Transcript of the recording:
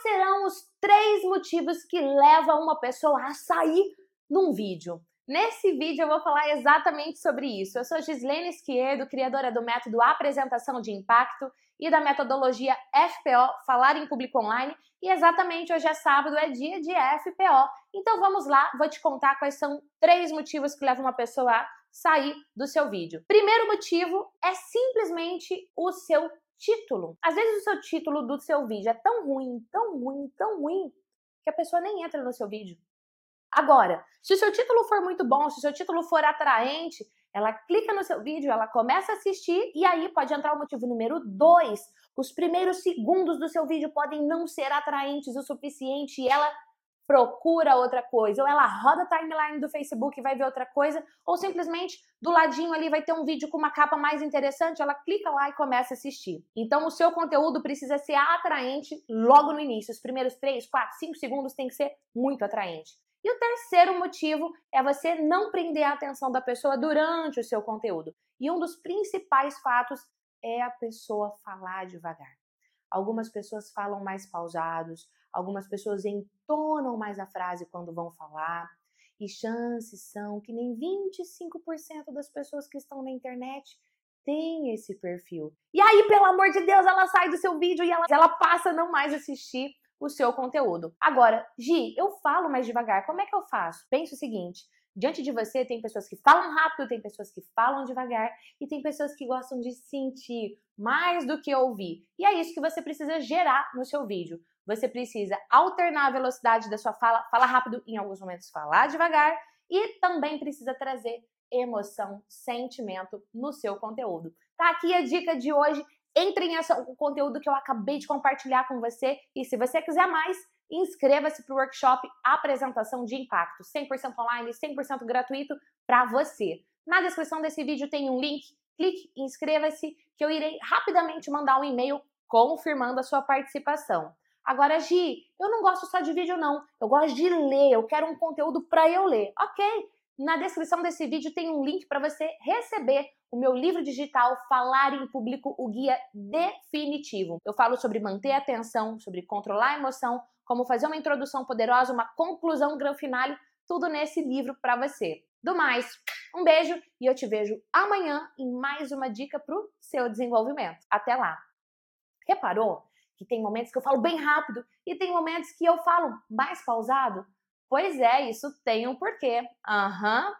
Quais serão os três motivos que levam uma pessoa a sair num vídeo? Nesse vídeo eu vou falar exatamente sobre isso. Eu sou Gislene Esquerdo, criadora do método Apresentação de Impacto e da metodologia FPO, Falar em Público Online. E exatamente hoje é sábado, é dia de FPO. Então vamos lá, vou te contar quais são três motivos que levam uma pessoa a sair do seu vídeo. Primeiro motivo é simplesmente o seu título. Às vezes o seu título do seu vídeo é tão ruim, tão ruim, tão ruim, que a pessoa nem entra no seu vídeo. Agora, se o seu título for muito bom, se o seu título for atraente, ela clica no seu vídeo, ela começa a assistir e aí pode entrar o motivo número dois. Os primeiros segundos do seu vídeo podem não ser atraentes o suficiente e ela procura outra coisa, ou ela roda a timeline do Facebook e vai ver outra coisa, ou simplesmente do ladinho ali vai ter um vídeo com uma capa mais interessante, ela clica lá e começa a assistir. Então o seu conteúdo precisa ser atraente logo no início. Os primeiros 3, 4, 5 segundos tem que ser muito atraente. E o terceiro motivo é você não prender a atenção da pessoa durante o seu conteúdo. E um dos principais fatos é a pessoa falar devagar. Algumas pessoas falam mais pausados, algumas pessoas entonam mais a frase quando vão falar, e chances são que nem 25% das pessoas que estão na internet têm esse perfil. E aí, pelo amor de Deus, ela sai do seu vídeo e ela, ela passa a não mais assistir o seu conteúdo. Agora, Gi, eu falo mais devagar, como é que eu faço? Pense o seguinte: Diante de você tem pessoas que falam rápido, tem pessoas que falam devagar e tem pessoas que gostam de sentir mais do que ouvir. E é isso que você precisa gerar no seu vídeo. Você precisa alternar a velocidade da sua fala, falar rápido em alguns momentos, falar devagar e também precisa trazer emoção, sentimento no seu conteúdo. Tá aqui a dica de hoje. Entre em o conteúdo que eu acabei de compartilhar com você e se você quiser mais, inscreva-se para o workshop Apresentação de Impacto, 100% online, 100% gratuito para você. Na descrição desse vídeo tem um link, clique inscreva-se que eu irei rapidamente mandar um e-mail confirmando a sua participação. Agora, Gi, eu não gosto só de vídeo não, eu gosto de ler, eu quero um conteúdo para eu ler. Ok, na descrição desse vídeo tem um link para você receber o meu livro digital Falar em Público, o guia definitivo. Eu falo sobre manter a atenção, sobre controlar a emoção, como fazer uma introdução poderosa, uma conclusão grande finale, tudo nesse livro para você. Do mais, um beijo e eu te vejo amanhã em mais uma dica para o seu desenvolvimento. Até lá! Reparou que tem momentos que eu falo bem rápido e tem momentos que eu falo mais pausado? Pois é, isso tem um porquê. Aham, uhum,